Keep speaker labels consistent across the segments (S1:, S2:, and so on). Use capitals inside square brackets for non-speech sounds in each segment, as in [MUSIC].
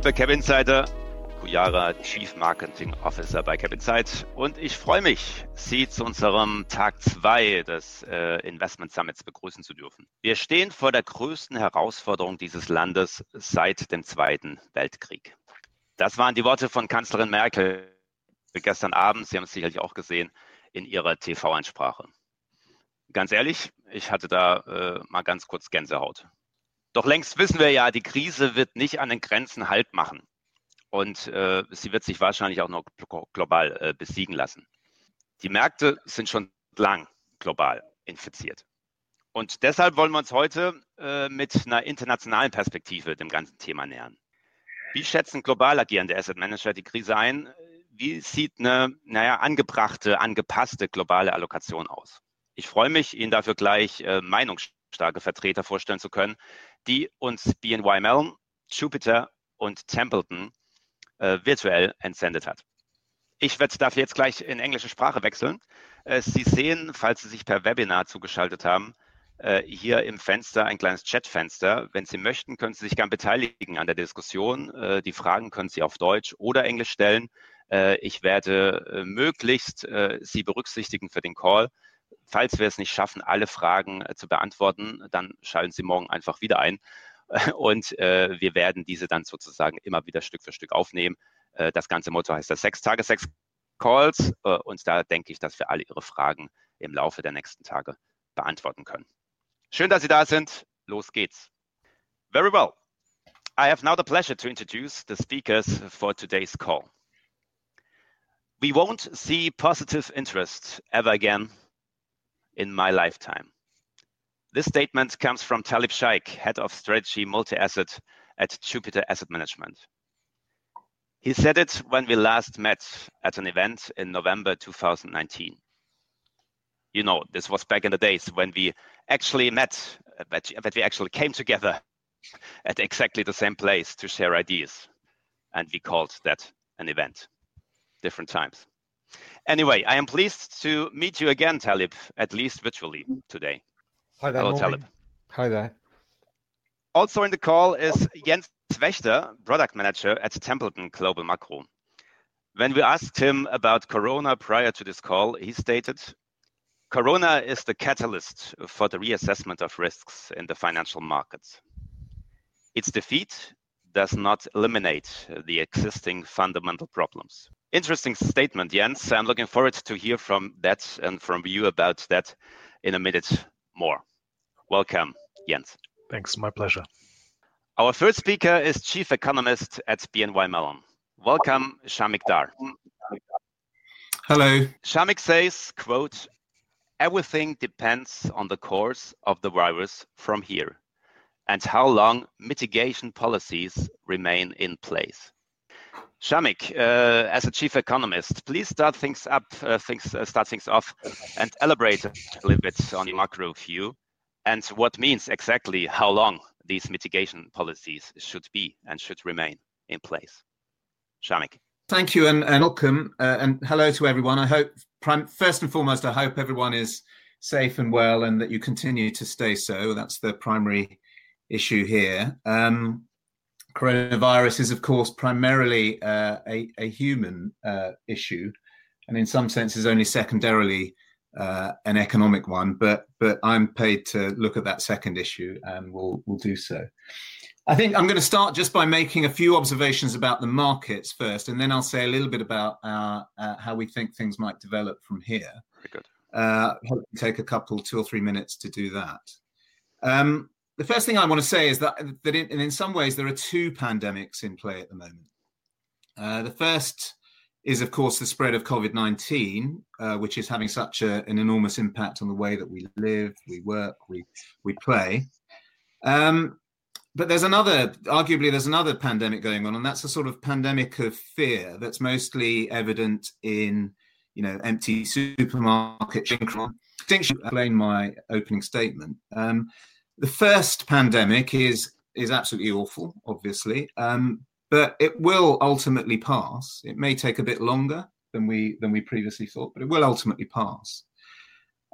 S1: liebe Cap Insider, Kujara, Chief Marketing Officer bei Cap Insight und ich freue mich, Sie zu unserem Tag 2 des äh, Investment Summits begrüßen zu dürfen. Wir stehen vor der größten Herausforderung dieses Landes seit dem Zweiten Weltkrieg. Das waren die Worte von Kanzlerin Merkel gestern Abend, Sie haben es sicherlich auch gesehen, in ihrer TV-Ansprache. Ganz ehrlich, ich hatte da äh, mal ganz kurz Gänsehaut. Doch längst wissen wir ja, die Krise wird nicht an den Grenzen Halt machen. Und äh, sie wird sich wahrscheinlich auch noch global äh, besiegen lassen. Die Märkte sind schon lang global infiziert. Und deshalb wollen wir uns heute äh, mit einer internationalen Perspektive dem ganzen Thema nähern. Wie schätzen global agierende Asset Manager die Krise ein? Wie sieht eine, naja, angebrachte, angepasste globale Allokation aus? Ich freue mich, Ihnen dafür gleich äh, meinungsstarke Vertreter vorstellen zu können, die uns BNY Mellon, Jupiter und Templeton äh, virtuell entsendet hat. Ich werde dafür jetzt gleich in englische Sprache wechseln. Äh, Sie sehen, falls Sie sich per Webinar zugeschaltet haben, äh, hier im Fenster ein kleines Chatfenster. Wenn Sie möchten, können Sie sich gern beteiligen an der Diskussion. Äh, die Fragen können Sie auf Deutsch oder Englisch stellen. Äh, ich werde äh, möglichst Sie berücksichtigen für den Call. Falls wir es nicht schaffen, alle Fragen zu beantworten, dann schalten Sie morgen einfach wieder ein. [LAUGHS] Und äh, wir werden diese dann sozusagen immer wieder Stück für Stück aufnehmen. Äh, das ganze Motto heißt das sechs Tage, sechs Calls. Äh, und da denke ich, dass wir alle Ihre Fragen im Laufe der nächsten Tage beantworten können. Schön, dass Sie da sind. Los geht's. Very well. I have now the pleasure to introduce the speakers for today's call. We won't see positive interest ever again in my lifetime. This statement comes from Talib Sheikh, Head of Strategy Multi-Asset at Jupiter Asset Management. He said it when we last met at an event in November 2019. You know, this was back in the days when we actually met, that, that we actually came together [LAUGHS] at exactly the same place to share ideas. And we called that an event. Different times. Anyway, I am pleased to meet you again, Talib, at least virtually today.
S2: Hi there.
S1: Hello,
S2: morning.
S1: Talib.
S2: Hi there.
S1: Also in the call is Jens Wächter, product manager at Templeton Global Macro. When we asked him about Corona prior to this call, he stated, Corona is the catalyst for the reassessment of risks in the financial markets. Its defeat does not eliminate the existing fundamental problems. Interesting statement, Jens. I'm looking forward to hear from that and from you about that in a minute more. Welcome, Jens.
S3: Thanks, my pleasure.
S1: Our first speaker is Chief Economist at BNY Mellon. Welcome, Shamik Dhar.
S4: Hello.
S1: Shamik says, quote, everything depends on the course of the virus from here and how long mitigation policies remain in place. Shamik, uh, as a chief economist, please start things up, uh, things, uh, start things off, and elaborate a little bit on the macro view and what means exactly how long these mitigation policies should be and should remain in place. Shamik.
S4: Thank you and, and welcome uh, and hello to everyone. I hope, first and foremost, I hope everyone is safe and well and that you continue to stay so. That's the primary issue here. Um, coronavirus is, of course, primarily uh, a, a, human uh, issue and in some senses only secondarily uh, an economic one, but but I'm paid to look at that second issue, and we'll we'll do so. I think I'm going to start just by making a few observations about the markets first, and then I'll say a little bit about uh, uh, how we think things might develop from here.
S1: Very good.
S4: Uh, take a couple, two or three minutes to do that. Um, the first thing I want to say is that that in, in some ways there are two pandemics in play at the moment. Uh, the first is, of course, the spread of COVID 19, uh, which is having such a, an enormous impact on the way that we live, we work, we, we play. Um, but there's another, arguably, there's another pandemic going on, and that's a sort of pandemic of fear that's mostly evident in, you know, empty supermarkets. Distinction, explain my opening statement. Um, the first pandemic is is absolutely awful, obviously, um, but it will ultimately pass. It may take a bit longer than we than we previously thought, but it will ultimately pass.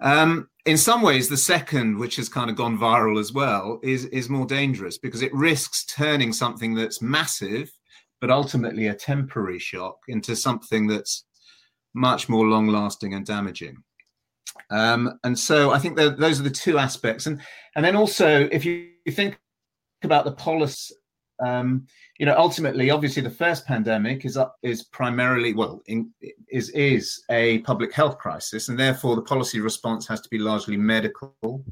S4: Um, in some ways, the second, which has kind of gone viral as well, is is more dangerous because it risks turning something that's massive but ultimately a temporary shock into something that's much more long lasting and damaging. Um, and so I think those are the two aspects. And, and then also, if you, think about the policy, um, you know, ultimately, obviously, the first pandemic is is primarily well in, is is a public health crisis, and therefore the policy response has to be largely medical.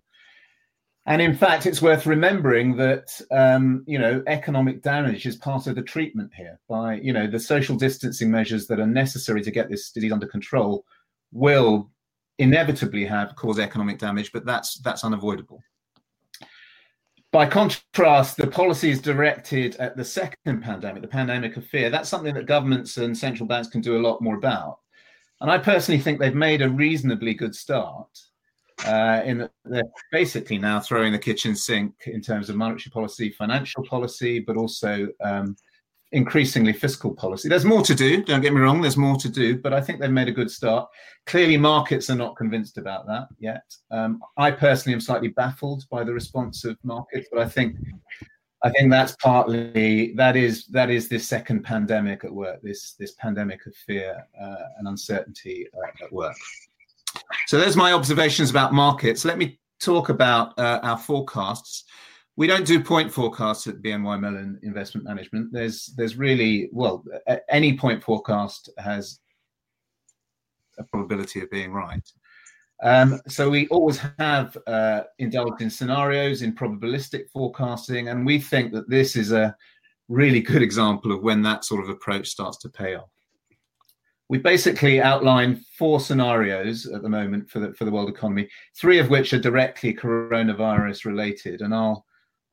S4: And in fact, it's worth remembering that um, you know economic damage is part of the treatment here. By you know the social distancing measures that are necessary to get this disease under control will inevitably have cause economic damage, but that's that's unavoidable. By contrast, the policies directed at the second pandemic, the pandemic of fear, that's something that governments and central banks can do a lot more about. And I personally think they've made a reasonably good start. Uh, in that they're basically now throwing the kitchen sink in terms of monetary policy, financial policy, but also um, increasingly fiscal policy. There's more to do, don't get me wrong, there's more to do, but I think they've made a good start. Clearly, markets are not convinced about that yet. Um, I personally am slightly baffled by the response of markets, but I think I think that's partly that is that is this second pandemic at work, this this pandemic of fear uh, and uncertainty uh, at work. So there's my observations about markets. Let me talk about uh, our forecasts we don't do point forecasts at BNY Mellon Investment Management. There's there's really well any point forecast has a probability of being right. Um, so we always have uh, indulged in scenarios in probabilistic forecasting, and we think that this is a really good example of when that sort of approach starts to pay off. We basically outline four scenarios at the moment for the for the world economy, three of which are directly coronavirus related, and I'll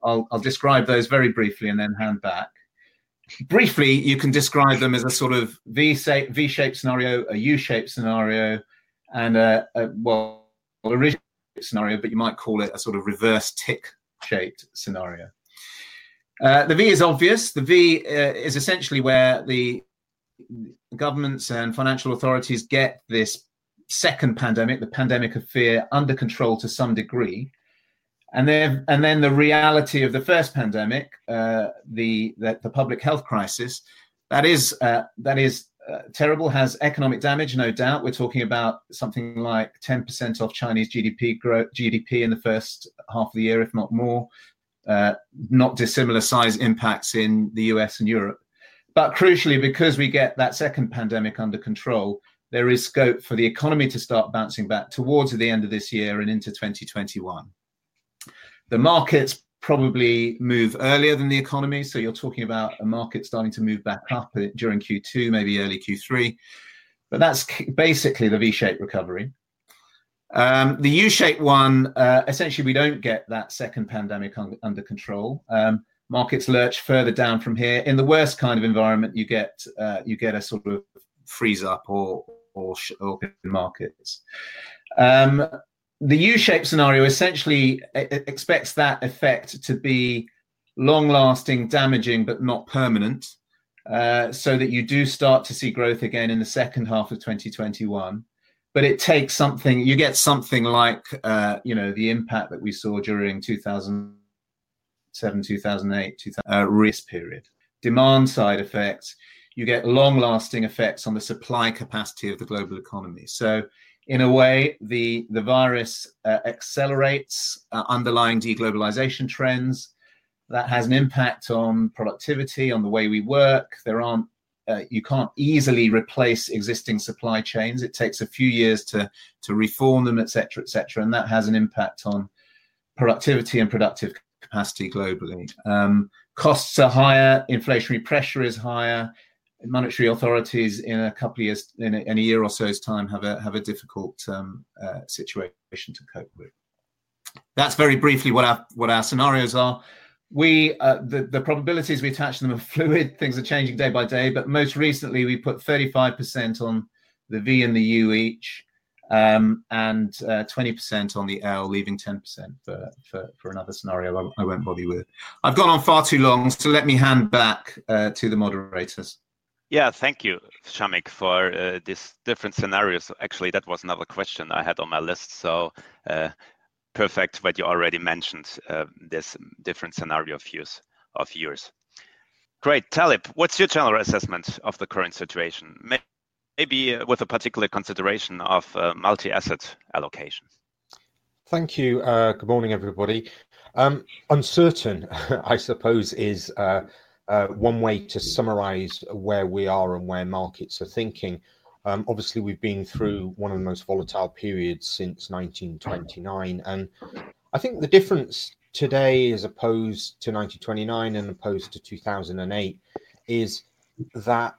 S4: I'll, I'll describe those very briefly and then hand back. Briefly, you can describe them as a sort of V-shaped, V-shaped scenario, a U-shaped scenario, and a, a well, a scenario, but you might call it a sort of reverse tick-shaped scenario. Uh, the V is obvious. The V uh, is essentially where the governments and financial authorities get this second pandemic, the pandemic of fear, under control to some degree and then and then the reality of the first pandemic, uh, the, the, the public health crisis, that is uh, that is uh, terrible. Has economic damage, no doubt. We're talking about something like ten percent of Chinese GDP GDP in the first half of the year, if not more. Uh, not dissimilar size impacts in the US and Europe. But crucially, because we get that second pandemic under control, there is scope for the economy to start bouncing back towards the end of this year and into 2021. The markets probably move earlier than the economy. So you're talking about a market starting to move back up during Q2, maybe early Q3. But that's basically the V shaped recovery. Um, the U shaped one, uh, essentially, we don't get that second pandemic un- under control. Um, markets lurch further down from here. In the worst kind of environment, you get uh, you get a sort of freeze up or or, or markets. Um, the U-shaped scenario essentially expects that effect to be long-lasting, damaging, but not permanent, uh, so that you do start to see growth again in the second half of 2021. But it takes something. You get something like, uh, you know, the impact that we saw during 2007, 2008, 2000, uh, risk period. Demand side effects. You get long-lasting effects on the supply capacity of the global economy. So in a way, the, the virus uh, accelerates uh, underlying deglobalization trends. That has an impact on productivity, on the way we work. There aren't uh, you can't easily replace existing supply chains. It takes a few years to to reform them, etc., etc., and that has an impact on productivity and productive capacity globally. Um, costs are higher, inflationary pressure is higher, monetary authorities in a couple of years, in a, in a year or so's time, have a have a difficult um, uh, situation to cope with. That's very briefly what our what our scenarios are. We uh, the the probabilities we attach to them are [LAUGHS] fluid. Things are changing day by day. But most recently, we put 35% on the V and the U each, um, and uh, 20% on the L, leaving 10% for, for, for another scenario I, I, won't bother you with. I've gone on far too long, so let me hand back uh, to the moderators.
S1: Yeah, thank you, Shamik, for uh, these different scenarios. Actually, that was another question I had on my list. So uh, perfect what you already mentioned, uh, this different scenario views of yours. Great. Talib, what's your general assessment of the current situation? Maybe uh, with a particular consideration of uh, multi-asset allocation.
S2: Thank you. Uh, good morning, everybody. Um, uncertain, [LAUGHS] I suppose, is uh, one way to summarize where we are and where markets are thinking. Um, obviously, we've been through one of the most volatile periods since 1929. And I think the difference today, as opposed to 1929 and opposed to 2008, is that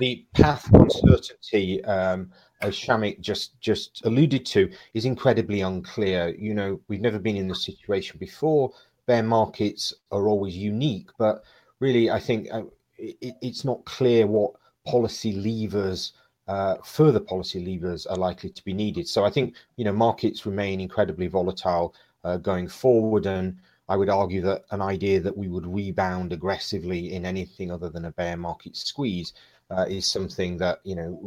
S2: the path of uncertainty, um, as Shamik just just alluded to, is incredibly unclear. You know, we've never been in this situation before. Bear markets are always unique, but really, I think uh, it, it's not clear what policy levers, uh, further policy levers, are likely to be needed. So I think you know markets remain incredibly volatile uh, going forward, and I would argue that an idea that we would rebound aggressively in anything other than a bear market squeeze uh, is something that you know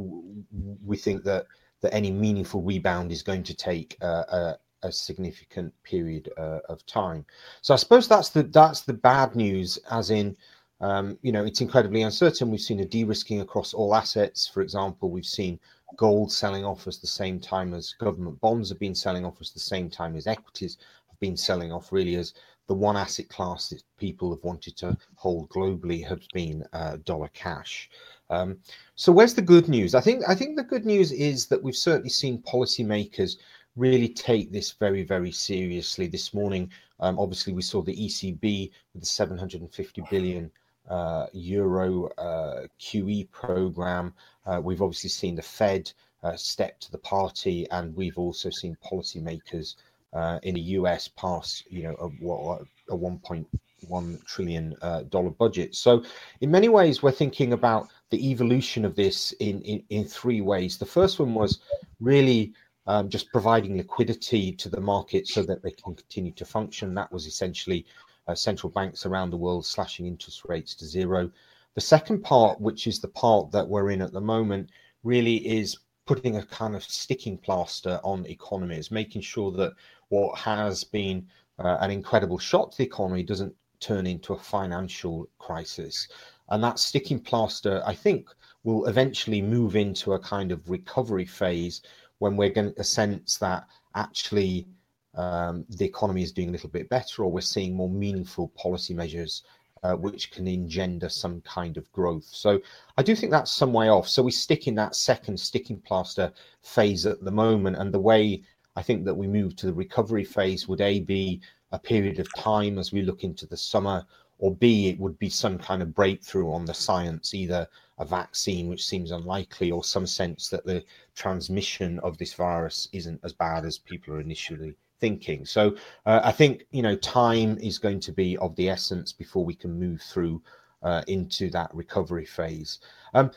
S2: we think that that any meaningful rebound is going to take uh, a, a, significant period uh, of time. So I suppose that's the that's the bad news, as in. Um, you know, it's incredibly uncertain. We've seen a de-risking across all assets. For example, we've seen gold selling off at the same time as government bonds have been selling off at the same time as equities have been selling off. Really, as the one asset class that people have wanted to hold globally has been uh, dollar cash. Um, so where's the good news? I think I think the good news is that we've certainly seen policymakers really take this very very seriously. This morning, um, obviously, we saw the ECB with the 750 billion uh, euro uh, QE program. Uh, we've obviously seen the Fed uh, step to the party, and we've also seen policymakers uh, in the US pass, you know, a, a 1.1 trillion uh, dollar budget. So, in many ways, we're thinking about the evolution of this in, in, in three ways. The first one was really um, just providing liquidity to the market so that they can continue to function. That was essentially uh, central banks around the world slashing interest rates to zero. The second part, which is the part that we're in at the moment, really is putting a kind of sticking plaster on economies, making sure that what has been uh, an incredible shock to the economy doesn't turn into a financial crisis. And that sticking plaster, I think, will eventually move into a kind of recovery phase when we're going to sense that actually um, the economy is doing a little bit better, or we're seeing more meaningful policy measures uh, which can engender some kind of growth. So I do think that's some way off. So we stick in that second sticking plaster phase at the moment, and the way I think that we move to the recovery phase would a be a period of time as we look into the summer or B, it would be some kind of breakthrough on the science, either a vaccine, which seems unlikely, or some sense that the transmission of this virus isn't as bad as people are initially thinking. So uh, I think you know time is going to be of the essence before we can move through uh, into that recovery phase. Um,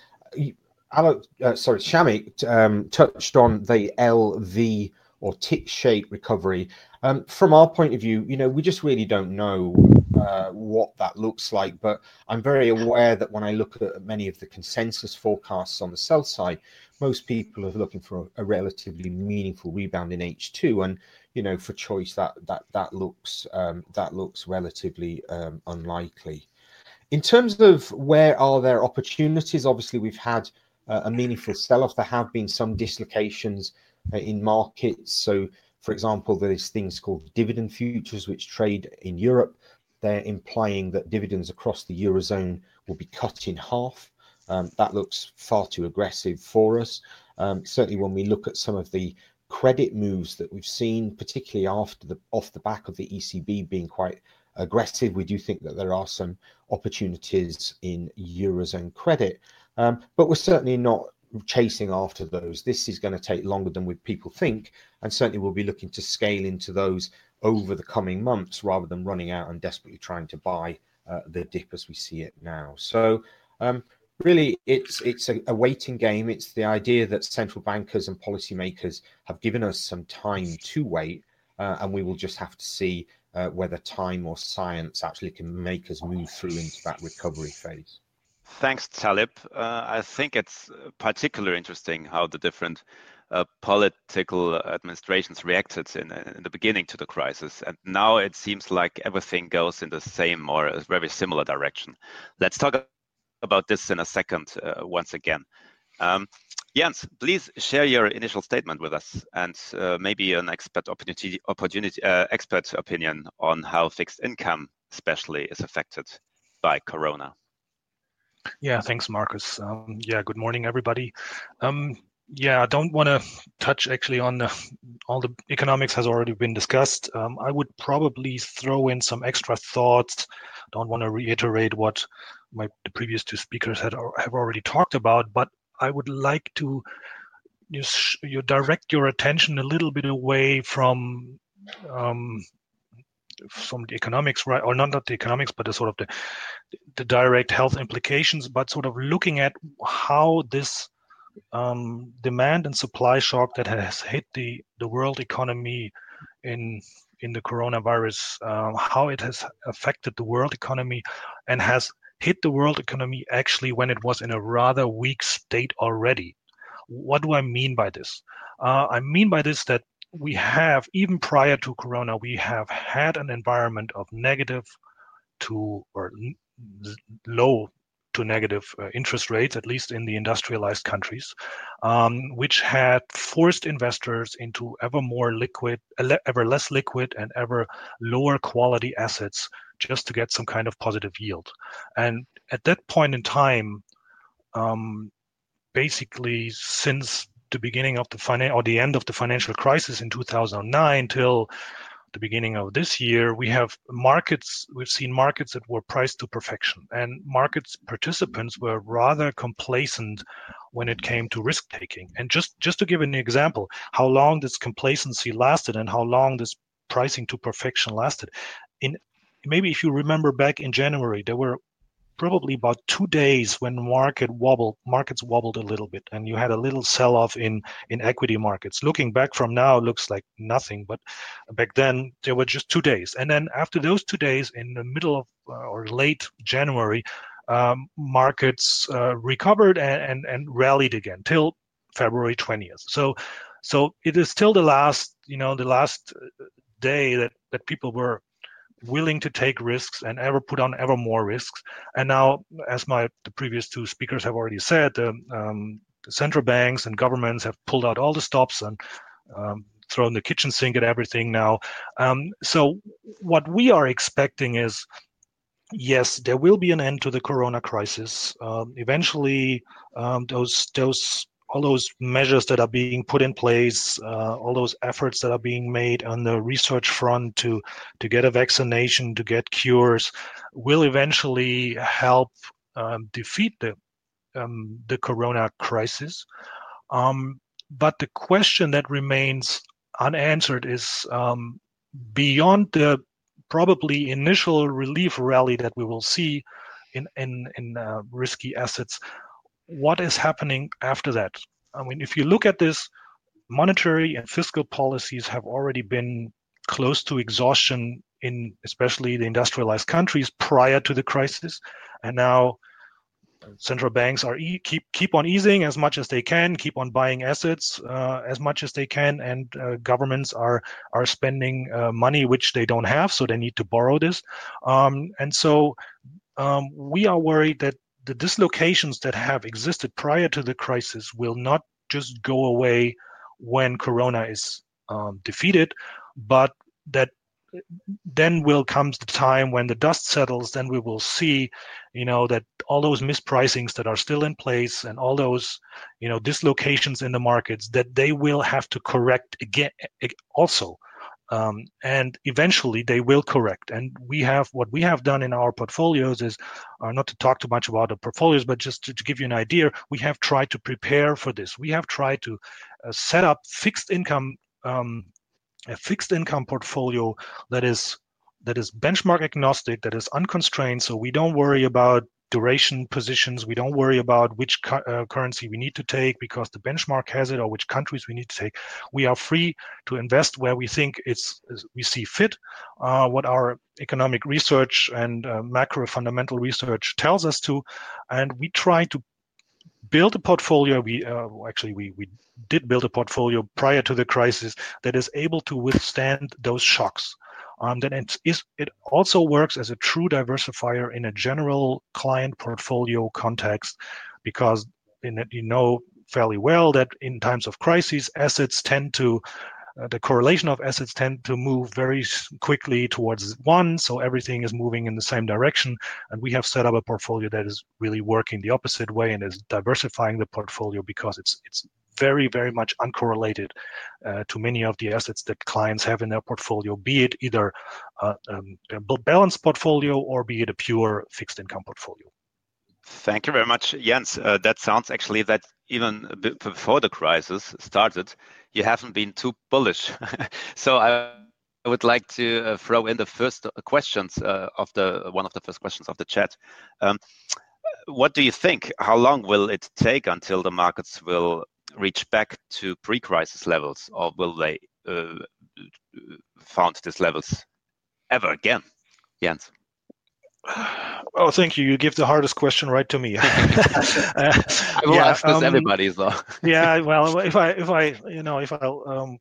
S2: uh, sorry, Shamik um, touched on the LV or tick shape recovery. Um, from our point of view, you know, we just really don't know uh, what that looks like. But I'm very aware that when I look at many of the consensus forecasts on the sell side, most people are looking for a, a relatively meaningful rebound in H2, and you know, for choice, that that that looks um, that looks relatively um, unlikely. In terms of where are there opportunities, obviously we've had uh, a meaningful sell-off. There have been some dislocations in markets. So, for example, there's things called dividend futures which trade in Europe they're implying that dividends across the Eurozone will be cut in half. Um, that looks far too aggressive for us. Um, certainly, when we look at some of the credit moves that we've seen, particularly after the off the back of the ECB being quite aggressive, we do think that there are some opportunities in Eurozone credit. Um, but we're certainly not chasing after those. This is going to take longer than we people think, and certainly we'll be looking to scale into those over the coming months rather than running out and desperately trying to buy uh, the dip as we see it now. So um, really, it's it's a, a, waiting game. It's the idea that central bankers and policymakers have given us some time to wait, uh, and we will just have to see uh, whether time or science actually can make us move through into that recovery phase.
S1: Thanks, Talib. Uh, I think it's particularly interesting how the different uh, political administrations reacted in, in, the beginning to the crisis. And now it seems like everything goes in the same or a very similar direction. Let's talk about this in a second uh, once again. Um, Jens, please share your initial statement with us and uh, maybe an expert opportunity, opportunity uh, expert opinion on how fixed income especially is affected by Corona.
S3: Yeah, thanks, Marcus. Um, yeah, good morning, everybody. Um, yeah, I don't want to touch actually on the, all the economics has already been discussed. Um, I would probably throw in some extra thoughts. Don't want to reiterate what my the previous two speakers had have already talked about, but I would like to just you direct your attention a little bit away from um, from the economics, right, or not, not the economics, but the sort of the the direct health implications, but sort of looking at how this um, demand and supply shock that has hit the the world economy in in the coronavirus, uh, how it has affected the world economy, and has hit the world economy actually when it was in a rather weak state already. What do I mean by this? Uh, I mean by this that we have, even prior to Corona, we have had an environment of negative to or low to negative uh, interest rates, at least in the industrialized countries, um, which had forced investors into ever more liquid, ever less liquid, and ever lower quality assets just to get some kind of positive yield. And at that point in time, um, basically since the beginning of the finan- or the end of the financial crisis in 2009 till the beginning of this year, we have markets, we've seen markets that were priced to perfection, and markets participants were rather complacent when it came to risk taking. And just, just to give an example, how long this complacency lasted and how long this pricing to perfection lasted. In maybe if you remember back in January, there were probably about two days when market wobbled markets wobbled a little bit and you had a little sell off in in equity markets. Looking back from now looks like nothing but back then there were just two days. And then after those two days in the middle of uh, or late january um, markets uh, recovered and, and and rallied again till february 20th so so it is still the last you know the last uh, day that that people were willing to take risks and ever put on ever more risks. And now, as my the previous two speakers have already said, um, the central banks and governments have pulled out all the stops and um, thrown the kitchen sink at everything now. Um, so what we are expecting is. Yes, there will be an end to the Corona crisis. Um, eventually, um, those those all those measures that are being put in place, uh, all those efforts that are being made on the research front to to get a vaccination, to get cures, will eventually help um, defeat the um, the corona crisis. Um, but the question that remains unanswered is um, beyond the probably initial relief rally that we will see in in, in uh, risky assets what is happening after that? I mean, if you look at this, monetary and fiscal policies have already been close to exhaustion in especially the industrialized countries prior to the crisis, and now central banks are e- keep keep on easing as much as they can, keep on buying assets uh, as much as they can, and uh, governments are are spending uh, money which they don't have, so they need to borrow this, um, and so um, we are worried that the dislocations that have existed prior to the crisis will not just go away when corona is um, defeated but that then will comes the time when the dust settles then we will see you know that all those mispricings that are still in place and all those you know dislocations in the markets that they will have to correct again also um, and eventually they will correct. And we have what we have done in our portfolios is uh, not to talk too much about the portfolios, but just to, to, give you an idea, we have tried to prepare for this. We have tried to uh, set up fixed income, um, a fixed income portfolio that is that is benchmark agnostic, that is unconstrained. So we don't worry about duration positions. We don't worry about which cu- uh, currency we need to take because the benchmark has it or which countries we need to take. We are free to invest where we think it's we see fit, uh, what our economic research and uh, macro fundamental research tells us to, and we try to build a portfolio. We uh, actually we we did build a portfolio prior to the crisis that is able to withstand those shocks. Um, then it is it also works as a true diversifier in a general client portfolio context, because in you know fairly well that in times of crises, assets tend to uh, the correlation of assets tend to move very quickly towards one, so everything is moving in the same direction. And we have set up a portfolio that is really working the opposite way and is diversifying the portfolio because it's it's very very much uncorrelated uh, to many of the assets that clients have in their portfolio, be it either uh, um, a balanced portfolio or be it a pure fixed income portfolio.
S1: Thank you very much, Jens. Uh, that sounds actually that even before the crisis started, you haven't been too bullish. [LAUGHS] so I would like to uh, throw in the first questions uh, of the one of the first questions of the chat. Um, what do you think? How long will it take until the markets will reach back to pre-crisis levels, or will they uh, found these levels ever again? Jens.
S3: Oh, thank you. You give the hardest question right to me. [LAUGHS] [LAUGHS] uh,
S1: I will yeah, ask this um, everybody though. [LAUGHS]
S3: yeah, well, if I if I you know if I um,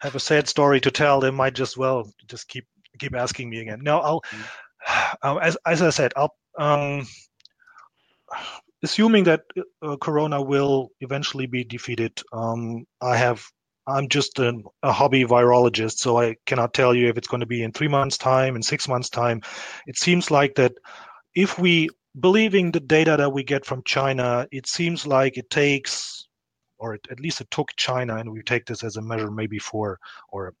S3: have a sad story to tell, they might just well just keep keep asking me again. No, I'll mm. [SIGHS] um, as as I said, I'll um, assuming that uh, Corona will eventually be defeated. Um, I have I'm just a hobby virologist, so I cannot tell you if it's going to be in three months' time, in six months' time. It seems like that if we believing the data that we get from China, it seems like it takes, or at least it took China, and we take this as a measure maybe for or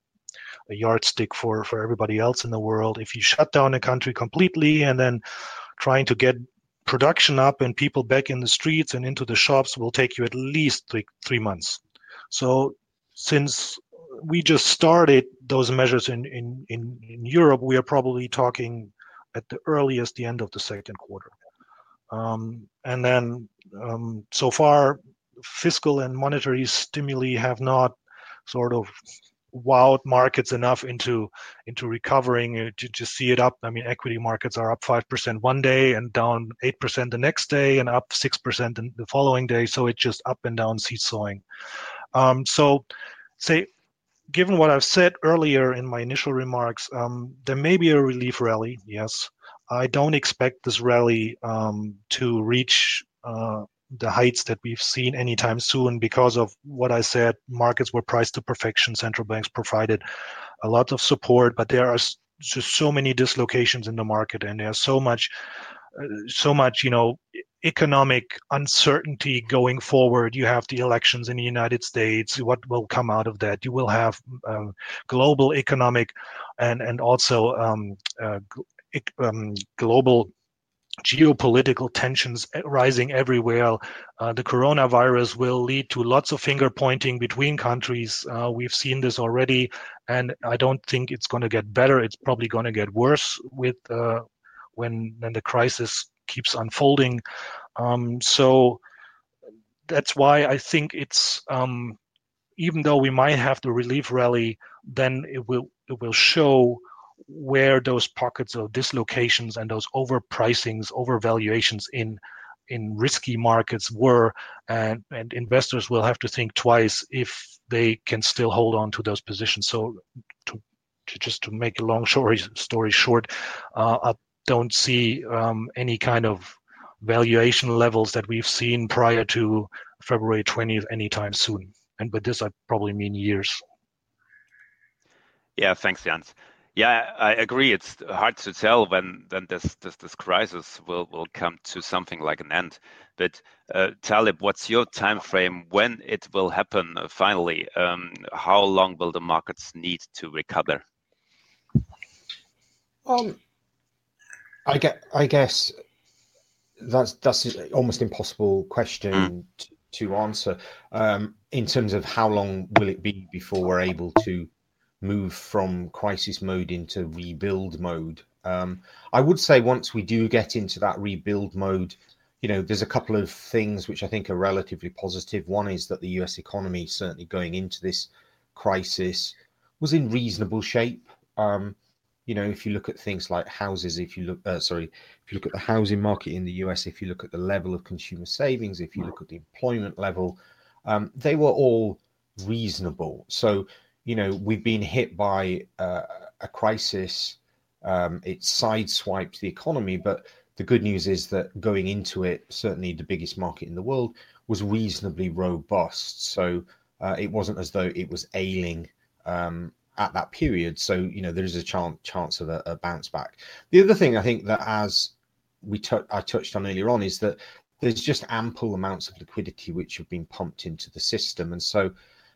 S3: a yardstick for for everybody else in the world. If you shut down a country completely and then trying to get production up and people back in the streets and into the shops will take you at least three, three months. So since we just started those measures in, in, in, in, Europe, we are probably talking at the earliest the end of the second quarter. Um, and then um, so far, fiscal and monetary stimuli have not sort of wowed markets enough into into recovering uh, to just see it up. I mean, equity markets are up five percent one day and down eight percent the next day, and up six percent the following day. So it's just up and down seesawing. Um, so, say, given what I've said earlier in my initial remarks, um, there may be a relief rally. Yes, I don't expect this rally um, to reach uh, the heights that we've seen anytime soon because of what I said. Markets were priced to perfection. Central banks provided a lot of support, but there are just so many dislocations in the market, and there's so much, uh, so much, you know, economic uncertainty going forward. You have the elections in the United States. What will come out of that? You will have um, global economic and and also um, uh, um, global geopolitical tensions rising everywhere. Uh, the coronavirus will lead to lots of finger pointing between countries. Uh, we've seen this already, and I don't think it's going to get better. It's probably going to get worse with uh, when when the crisis keeps unfolding. Um, so that's why I think it's um, even though we might have the relief rally, then it will it will show where those pockets of dislocations and those overpricings, overvaluations in in risky markets were, and, and investors will have to think twice if they can still hold on to those positions. So, to, to just to make a long story story short, uh, I don't see um, any kind of valuation levels that we've seen prior to February 20th anytime soon. And by this, I probably mean years.
S1: Yeah, thanks, Jens. Yeah, I agree. It's hard to tell when then this this, this crisis will, will come to something like an end. But uh, Talib, what's your time frame when it will happen uh, finally? Um, how long will the markets need to recover?
S2: Um, I get. I guess that's that's almost impossible question mm. to, to, answer. Um, in terms of how long will it be before we're able to move from crisis mode into rebuild mode. Um, I would say once we do get into that rebuild mode, you know, there's a couple of things which I think are relatively positive. One is that the US economy, certainly going into this crisis, was in reasonable shape. Um, you know, if you look at things like houses, if you look, uh, sorry, if you look at the housing market in the US, if you look at the level of consumer savings, if you look at the employment level, um, they were all reasonable. So, you know, we've been hit by uh, a crisis. Um, it sideswiped the economy, but the good news is that going into it, certainly the biggest market in the world, was reasonably robust. So uh, it wasn't as though it was ailing um, at that period. So you know there is a chance chance of a, a bounce back. The other thing I think that as we t- I touched on earlier on is that there's just ample amounts of liquidity which have been pumped into the system, and so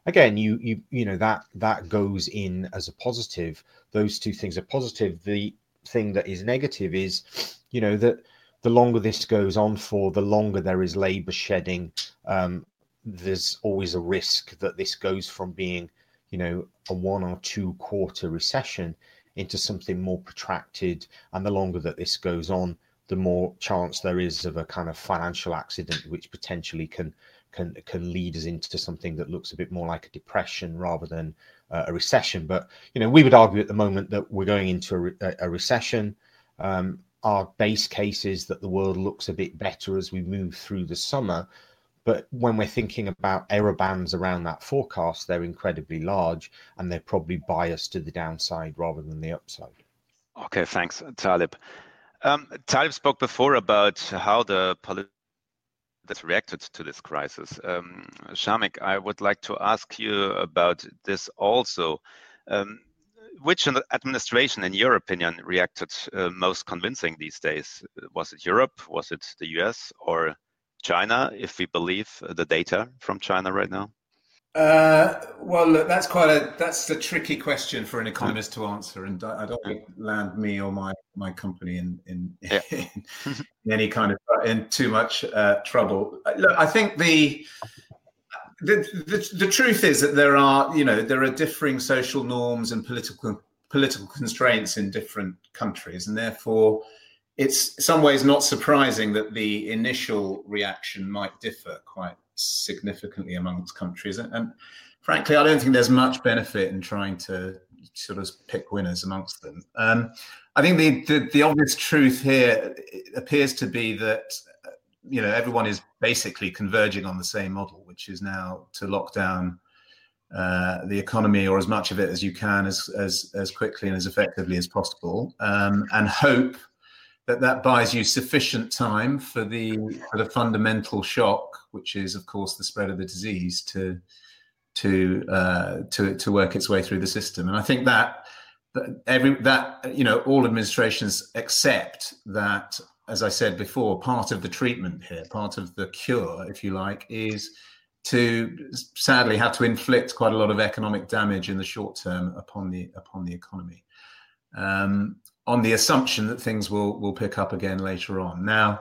S2: again you you you know that that goes in as a positive. Those two things are positive. The thing that is negative is you know that the longer this goes on for, the longer there is labour shedding. Um, there's always a risk that this goes from being you know, a one or two quarter recession into something more protracted. And the longer that this goes on, the more chance there is of a kind of financial accident, which potentially can can can lead us into something that looks a bit more like a depression rather than uh, a recession. But you know, we would argue at the moment that we're going into a, a recession. Um, our base case is that the world looks a bit better as we move through the summer, but when we're thinking about error bands around that forecast, they're incredibly large and they're probably biased to the downside rather than the upside.
S1: Okay, thanks, Talib. Um, Talib spoke before about how the politics reacted to this crisis. Um, Shamik, I would like to ask you about this also. Um, which administration, in your opinion, reacted uh, most convincing these days? Was it Europe? Was it the US? Or China, if we believe the data from China right now?
S4: Uh, well, look, that's quite a that's a tricky question for an economist to answer, and I, I don't want to land me or my my company in in, yeah. [LAUGHS] in, in any kind of in too much uh, trouble. Look, I think the, the the the truth is that there are you know there are differing social norms and political political constraints in different countries, and therefore it's some ways not surprising that the initial reaction might differ quite significantly amongst countries. And, frankly, I don't think there's much benefit in trying to sort of pick winners amongst them. Um, I think the, the, the obvious truth here appears to be that you know everyone is basically converging on the same model, which is now to lock down uh, the economy or as much of it as you can as as as quickly and as effectively as possible, um, and hope that that buys you sufficient time for the for the fundamental shock, which is of course the spread of the disease, to to uh, to to work its way through the system. And I think that every that you know all administrations accept that, as I said before, part of the treatment here, part of the cure, if you like, is to sadly have to inflict quite a lot of economic damage in the short term upon the upon the economy. Um, on the assumption that things will will pick up again later on. Now,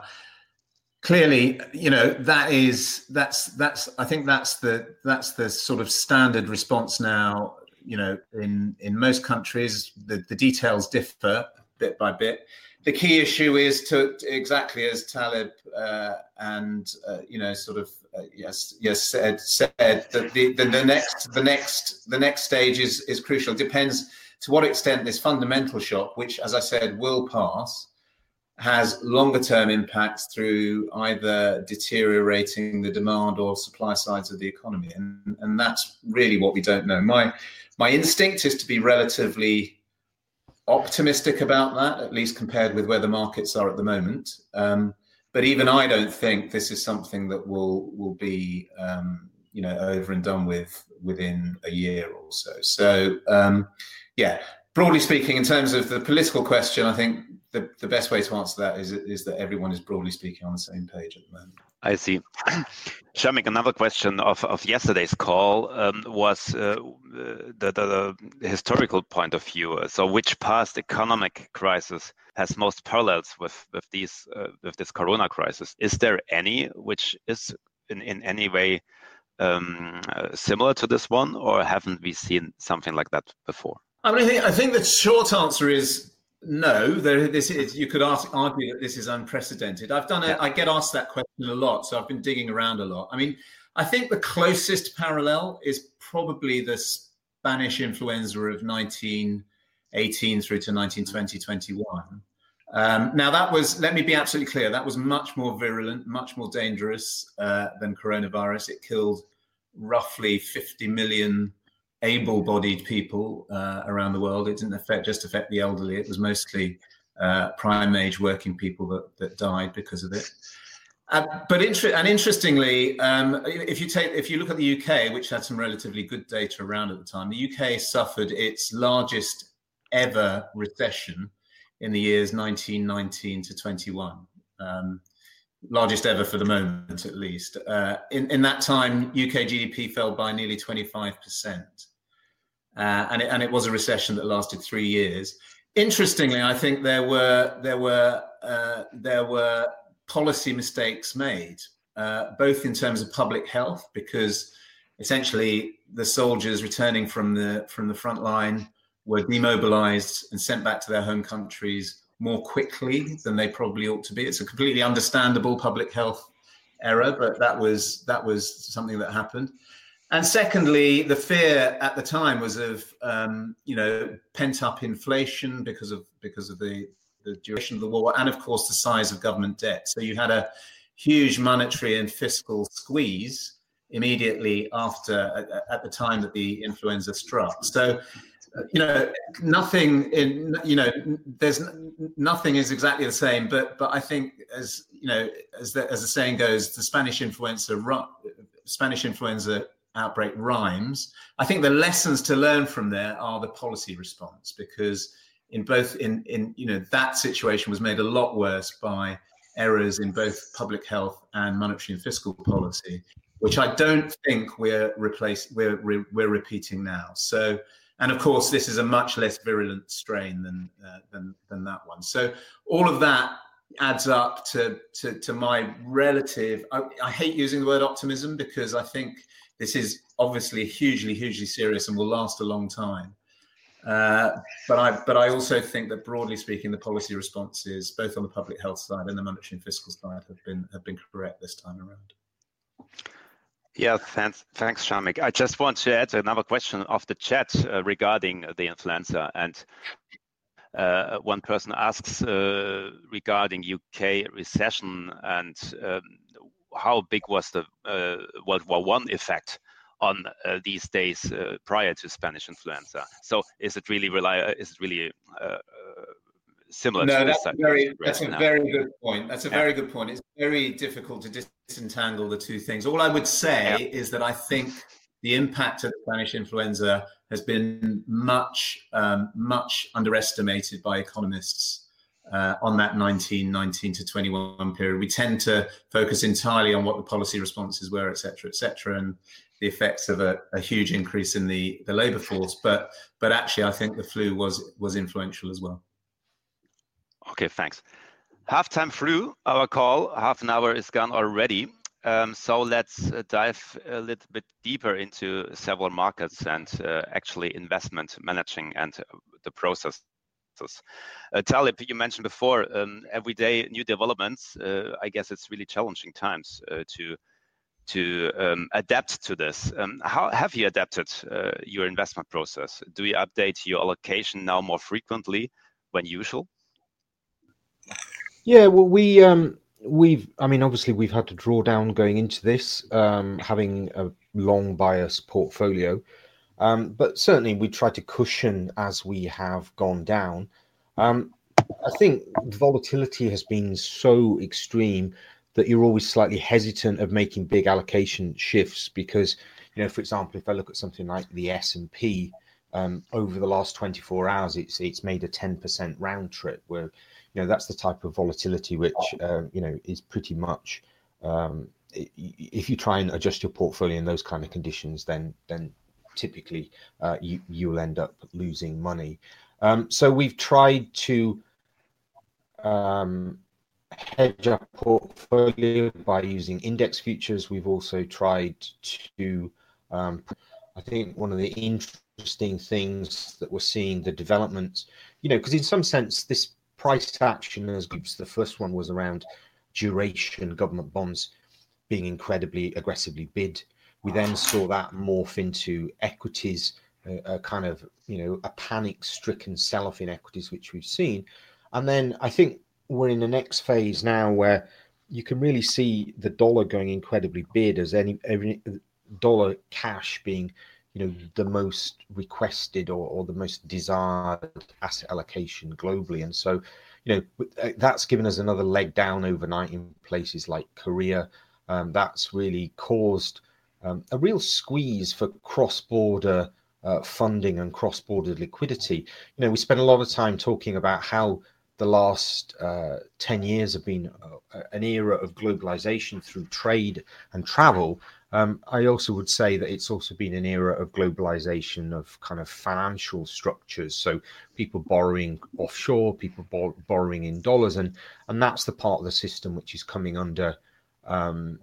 S4: clearly, you know that is that's that's I think that's the that's the sort of standard response now. You know, in in most countries, the, the details differ bit by bit. The key issue is to exactly as Talib uh, and uh, you know sort of uh, yes yes said said that the, the, the next the next the next stage is is crucial. It depends to what extent this fundamental shock, which, as I said, will pass, has longer term impacts through either deteriorating the demand or supply sides of the economy. And, and that's really what we don't know. My, my instinct is to be relatively optimistic about that, at least compared with where the markets are at the moment. Um, but even I don't think this is something that will will be um, you know over and done with within a year or so. So um, yeah, broadly speaking, in terms of the political question, I think the, the best way to answer that is is that everyone is broadly speaking on the same page at the moment.
S1: I see. [COUGHS] Shamik, another question of, of yesterday's call um, was uh, the, the, the, historical point of view. So, which past economic crisis has most parallels with with these uh, with this Corona crisis? Is there any which is in, in any way Um, uh, similar to this one, or haven't we seen something like that before?
S4: I mean, I think, I think the short answer is no, there, this is. You could ask, argue that this is unprecedented. I've done it. I get asked that question a lot, so I've been digging around a lot. I mean, I think the closest parallel is probably the Spanish influenza of 1918 through to 1920, 21. Um, now, that was, let me be absolutely clear, that was much more virulent, much more dangerous uh, than coronavirus. It killed roughly 50 million able bodied people uh, around the world. It didn't affect, just affect the elderly, it was mostly uh, prime age working people that, that died because of it. Uh, but inter- and interestingly, um, if you take if you look at the UK, which had some relatively good data around at the time, the UK suffered its largest ever recession in the years 1919 to 21. Um, largest ever for the moment, at least. Uh, in, in that time, UK GDP fell by nearly 25%. Uh, and, it, and it was a recession that lasted three years. Interestingly, I think there were there were uh, there were policy mistakes made, uh, both in terms of public health, because essentially the soldiers returning from the from the front line were demobilized and sent back to their home countries more quickly than they probably ought to be. It's a completely understandable public health error, but that was that was something that happened. And secondly, the fear at the time was of um, you know pent up inflation because of because of the the duration of the war, and of course the size of government debt. So you had a huge monetary and fiscal squeeze immediately after at, the time that the influenza struck. So you know nothing in you know there's nothing is exactly the same but but i think as you know as the, as the saying goes the spanish influenza spanish influenza outbreak rhymes. I think the lessons to learn from there are the policy response because in both in in you know that situation was made a lot worse by errors in both public health and monetary and fiscal policy which i don't think we're replace we're we're repeating now. So and of course this is a much less virulent strain than uh, than than that one. So all of that adds up to to, to my relative I, I, hate using the word optimism because i think this is obviously hugely hugely serious and will last a long time. Uh, but i but i also think that broadly speaking the policy responses both on the public health side and the monetary and fiscal side have been have been correct this time around
S1: yeah, thanks, thanks, Shamik. I just want to add another question of the chat uh, regarding the influenza. And uh, one person asks uh, regarding UK recession and um, how big was the uh, World War One effect on uh, these days uh, prior to Spanish influenza? So is it really rely? Is it really similar
S4: no, that's, very, that's a very good point. That's a yeah. very good point. It's very difficult to disentangle the two things. All I would say yeah. is that I think the impact of the Spanish influenza has been much, um, much underestimated by economists uh, on that 1919 to 21 period. We tend to focus entirely on what the policy responses were, et cetera, et cetera, and the effects of a, a huge increase in the, the labor force. But but actually, I think the flu was was influential as well.
S1: Okay, thanks. Half time through our call. Half an hour is gone already. Um, so let's uh, dive a little bit deeper into several markets and uh, actually investment managing and uh, the process. Uh, Talib, you mentioned before, um, every day new developments. Uh, I guess it's really challenging times uh, to to um, adapt to this. Um, how have you adapted your investment process? Do you update your allocation now more frequently when usual?
S2: Yeah, well, we um, we've, I mean, obviously we've had to draw down going into this, um, having a long bias portfolio, um, but certainly we try to cushion as we have gone down. Um, I think the volatility has been so extreme that you're always slightly hesitant of making big allocation shifts because, you know, for example, if I look at something like the S and P. Um, over the last 24 hours, it's it's made a 10% round trip where you know that's the type of volatility which um, you know is pretty much um, if you try and adjust your portfolio in those kind of conditions, then then typically uh, you you'll end up losing money. Um, so we've tried to um, hedge our portfolio by using index futures. We've also tried to, um, I think, one of the interesting things that we're seeing, the developments, you know, because in some sense, this price action as groups, the first one was around duration government bonds being incredibly aggressively bid. We then ah. saw that morph into equities, a, a kind of, you know, a panic stricken sell off in equities, which we've seen. And then I think we're in the next phase now where you can really see the dollar going incredibly bid as any, any dollar cash being you know the most requested or, or the most desired asset allocation globally. And so you know uh, that's given us another leg down overnight in places like korea. Um, that's really caused um, a real squeeze for cross-border uh, funding and cross-border liquidity. You know we spent a lot of time talking about how the last uh, 10 years have been uh, an era of globalization through trade and travel um, I also would say that it's also been an era of globalization of kind of financial structures. So people borrowing offshore, people bor- borrowing in dollars, and and that's the part of the system which is coming under um,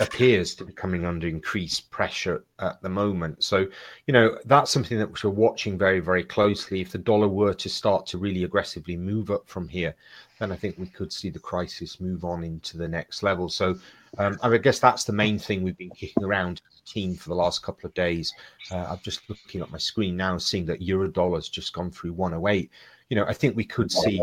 S2: appears to be coming under increased pressure at the moment. So, you know, that's something that we're watching very, very closely. If the dollar were to start to really aggressively move up from here, then I think we could see the crisis move on into the next level. So, um, I guess that's the main thing we've been kicking around the team for the last couple of days. Uh, I'm just looking at my screen now, seeing that euro dollar's just gone through 108. You know, I think we could see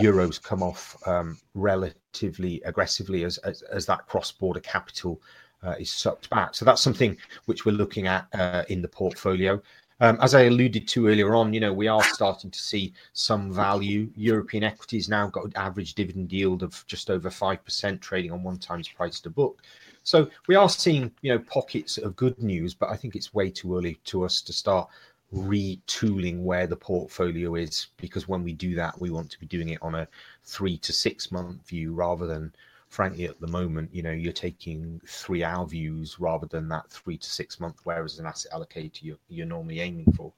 S2: euros come off um, relatively aggressively as, as, as that cross border capital uh, is sucked back. So that's something which we're looking at uh, in the portfolio. Um, as I alluded to earlier on, you know, we are starting to see some value. European equities now got an average dividend yield of just over 5%, trading on one times price to book. So we are seeing, you know, pockets of good news, but I think it's way too early to us to start retooling where the portfolio is because when we do that, we want to be doing it on a three to six month view rather than frankly, at the moment, you know, you're taking three hour views rather than that three to six month, whereas an asset allocator you're, you're normally aiming for.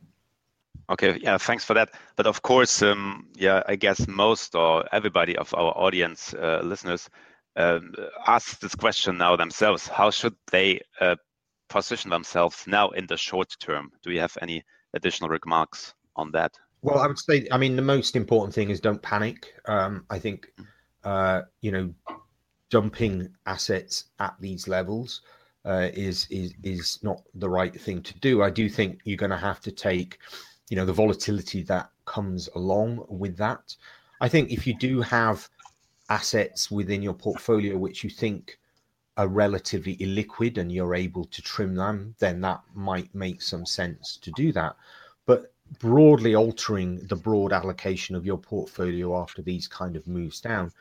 S1: Okay, yeah, thanks for that. But of course, um, yeah, I guess most or everybody of our audience uh, listeners um, ask this question now themselves. How should they uh, position themselves now in the short term? Do you have any additional remarks on that?
S2: Well, I would say, I mean, the most important thing is don't panic. Um, I think, uh, you know, dumping assets at these levels uh, is is is not the right thing to do. I do think you're going to have to take, you know, the volatility that comes along with that. I think if you do have assets within your portfolio which you think are relatively illiquid and you're able to trim them, then that might make some sense to do that. But broadly altering the broad allocation of your portfolio after these kind of moves down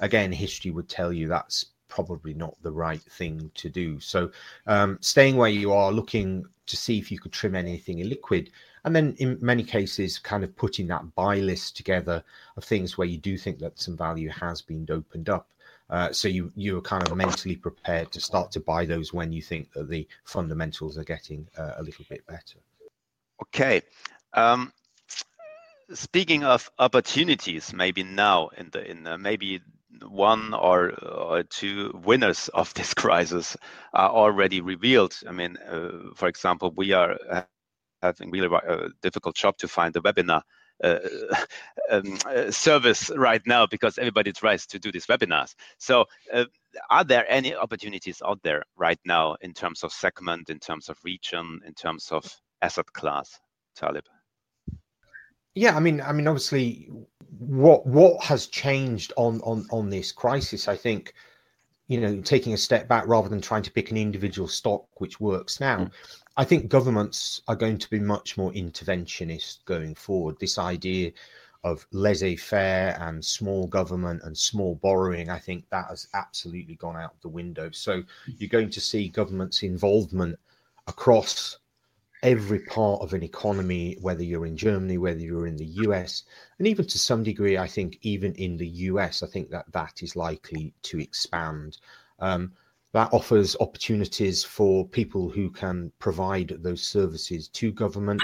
S2: again, history would tell you that's probably not the right thing to do. So, um, staying where you are, looking to see if you could trim anything illiquid, and then in many cases, kind of putting that buy list together of things where you do think that some value has been opened up. Uh, so you you are kind of mentally prepared to start to buy those when you think that the fundamentals are getting uh, a little bit better.
S1: Okay. Um, speaking of opportunities, maybe now in the in the, maybe one or, two winners of this [LAUGHS] crisis are already revealed. I mean, uh, for example, we are having really a uh, difficult job to find a webinar uh, [LAUGHS] um, uh, service right now because everybody tries to do these webinars. So, uh, are there any opportunities out there right now in terms of segment, in terms of region, in terms of asset class, Talib?
S2: Yeah, I mean, I mean, obviously, what what has changed on on on this crisis? I think, you know, taking a step back rather than trying to pick an individual stock which works now. Mm. I think governments are going to be much more interventionist going forward. This idea of laissez-faire and small government and small borrowing, I think that has absolutely gone out the window. So you're going to see government's involvement across every part of an economy, whether you're in Germany, whether you're in the US, and even to some degree, I think even in the US, I think that that is likely to expand. Um, that offers opportunities for people who can provide those services to government.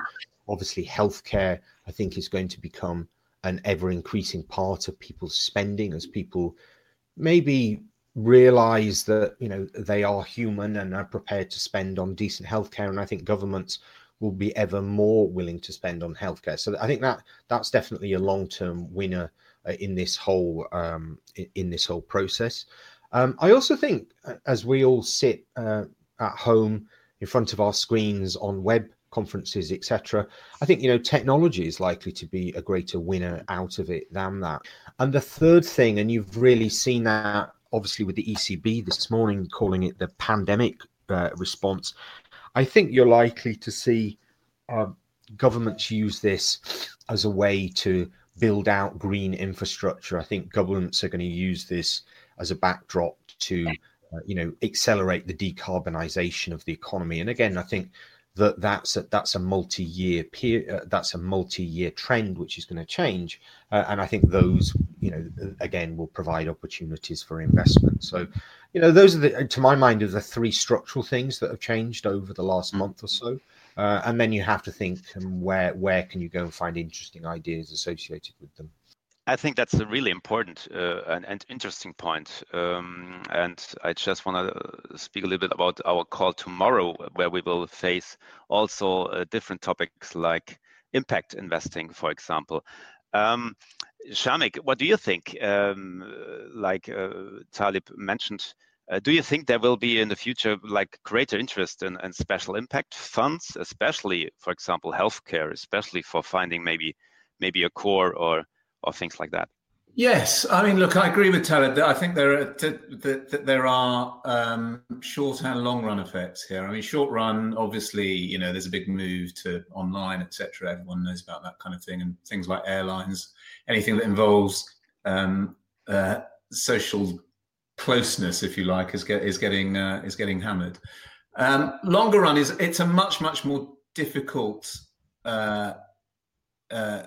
S2: Obviously, healthcare, I think, is going to become an ever increasing part of people's spending as people maybe realize that you know they are human and are prepared to spend on decent healthcare and i think governments will be ever more willing to spend on healthcare. So I think that that's definitely a long-term winner uh, in this whole um, in this whole process. Um, I also think uh, as we all sit uh, at home in front of our screens on web conferences, etc. I think you know technology is likely to be a greater winner out of it than that. And the third thing, and you've really seen that obviously with the ECB this morning calling it the pandemic uh, response. I think you're likely to see uh, governments use this as a way to build out green infrastructure. I think governments are going to use this as a backdrop to, uh, you know, accelerate the decarbonisation of the economy. And again, I think that that's a, that's a multi-year peer, uh, that's a multi-year trend which is going to change uh, and i think those you know again will provide opportunities for investment. So you know those are the to my mind are the three structural things that have changed over the last mm. month or so. Uh, and then you have to think um, where where can you go and find interesting ideas associated with them
S1: I think that's a really important uh, and, and, interesting point. Um, and I just want to speak a little bit about our call tomorrow, where we will face also uh, different topics like impact investing, for example. Um, Shamik, what do you think? Um, like uh, Talib mentioned, uh, do you think there will be in the future like greater interest in, in special impact funds, especially, for example, healthcare, especially for finding maybe maybe a core or or things like that.
S4: Yes, I mean, look, I agree with Talib. I think there are that, there are um, short and long run effects here. I mean, short run, obviously, you know, there's a big move to online, etc. Everyone knows about that kind of thing, and things like airlines, anything that involves um, uh, social closeness, if you like, is get is getting uh, is getting hammered. Um, longer run is it's a much much more difficult. Uh, uh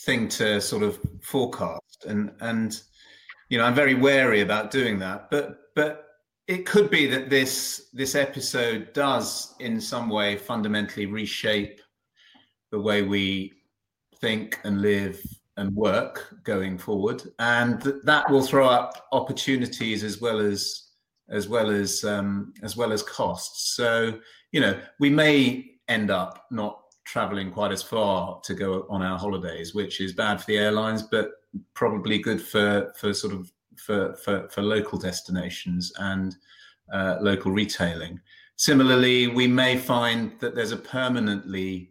S4: thing to sort of forecast. And and you know i'm very wary about doing that. But but it could be that this this episode does in some way fundamentally reshape the way we think and live and work going forward. And th- that will throw up opportunities as well as as well as um, as well as costs. So you know we may end up not traveling quite as far to go on our holidays, which is bad for the airlines, but probably good for for sort of for for, for local destinations and uh, local retailing. Similarly, we may find that there's a permanently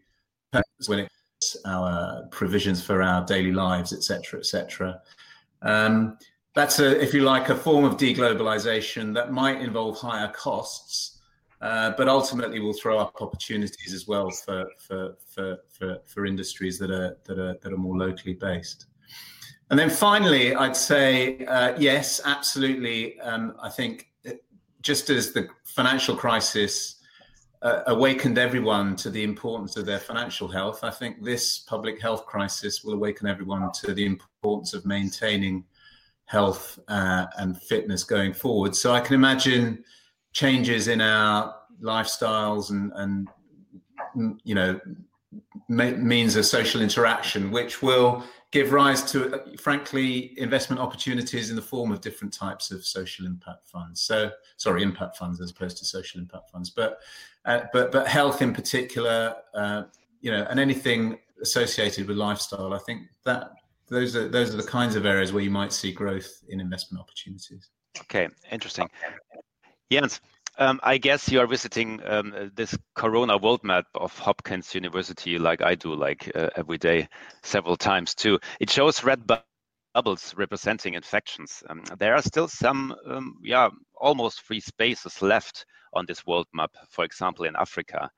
S4: when it's our provisions for our daily lives, etc., etc. Um, that's a, if you like, a form of deglobalization that might involve higher costs, uh, but ultimately will throw up opportunities as well for, for, for, for, for industries that are, that, are, that are more locally based. And then finally, I'd say uh, yes, absolutely. Um, I think just as the financial crisis uh, awakened everyone to the importance of their financial health, I think this public health crisis will awaken everyone to the importance of maintaining health uh, and fitness going forward. So I can imagine changes in our lifestyles and and you know means of social interaction, which will give rise to, frankly, investment opportunities in the form of different types of social impact funds. So, sorry, impact funds as opposed to social impact funds, but uh, but but health in particular, uh, you know, and anything associated with lifestyle. I think that those are those are the kinds of areas where you might see growth in investment opportunities.
S1: Okay, interesting. Jens, um, I guess you are visiting um, this Corona world map of Hopkins University, like I do, like uh, every day, several times too. It shows red bubbles representing infections. Um, there are still some, um, yeah, almost free spaces left on this world map. For example, in Africa.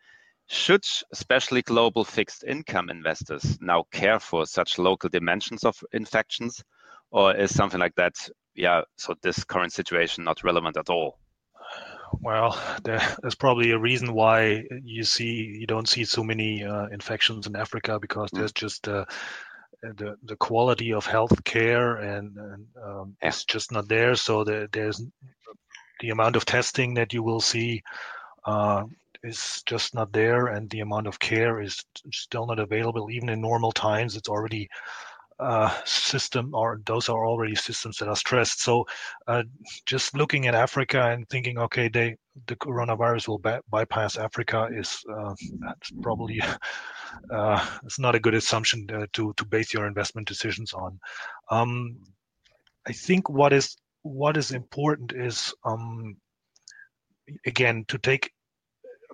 S1: Should especially global fixed income investors now care for such local dimensions of infections, or is something like that, yeah, so this current situation not relevant at all?
S3: Well, [SIGHS] there's probably a reason why you see you don't see so many uh, infections in Africa because mm. there's just uh, the the quality of health care and, and um, it's just not there. So the, there's the amount of testing that you will see uh, is just not there, and the amount of care is still not available. Even in normal times, it's already uh, system or those are already systems that are stressed. So uh, just looking at Africa and thinking, okay, they the coronavirus will by- bypass Africa is uh, probably [LAUGHS] uh, it's not a good assumption uh, to to base your investment decisions on. Um, I think what is what is important is um, again to take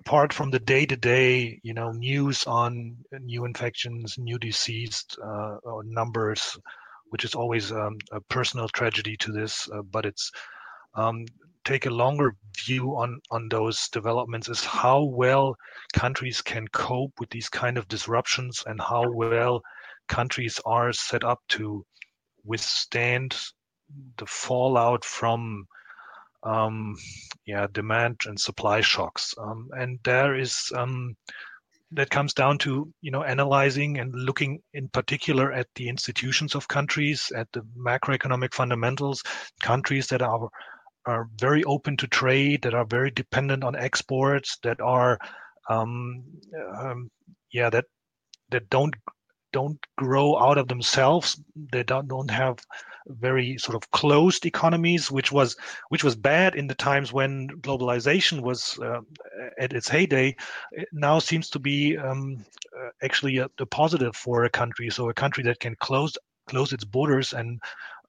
S3: apart from the day-to-day you know news on new infections new deceased uh, numbers which is always um, a personal tragedy to this uh, but it's um, take a longer view on on those developments is how well countries can cope with these kind of disruptions and how well countries are set up to withstand the fallout from um, yeah demand and supply shocks. Um, and there is um, that comes down to you know analyzing and looking in particular at the institutions of countries at the macroeconomic fundamentals countries that are are very open to trade that are very dependent on exports that are um, um, yeah that that don't don't grow out of themselves they don't don't have very sort of closed economies, which was which was bad in the times when globalization was uh, at its heyday. It now seems to be um, uh, actually a, a, positive for a country. So a country that can close close its borders and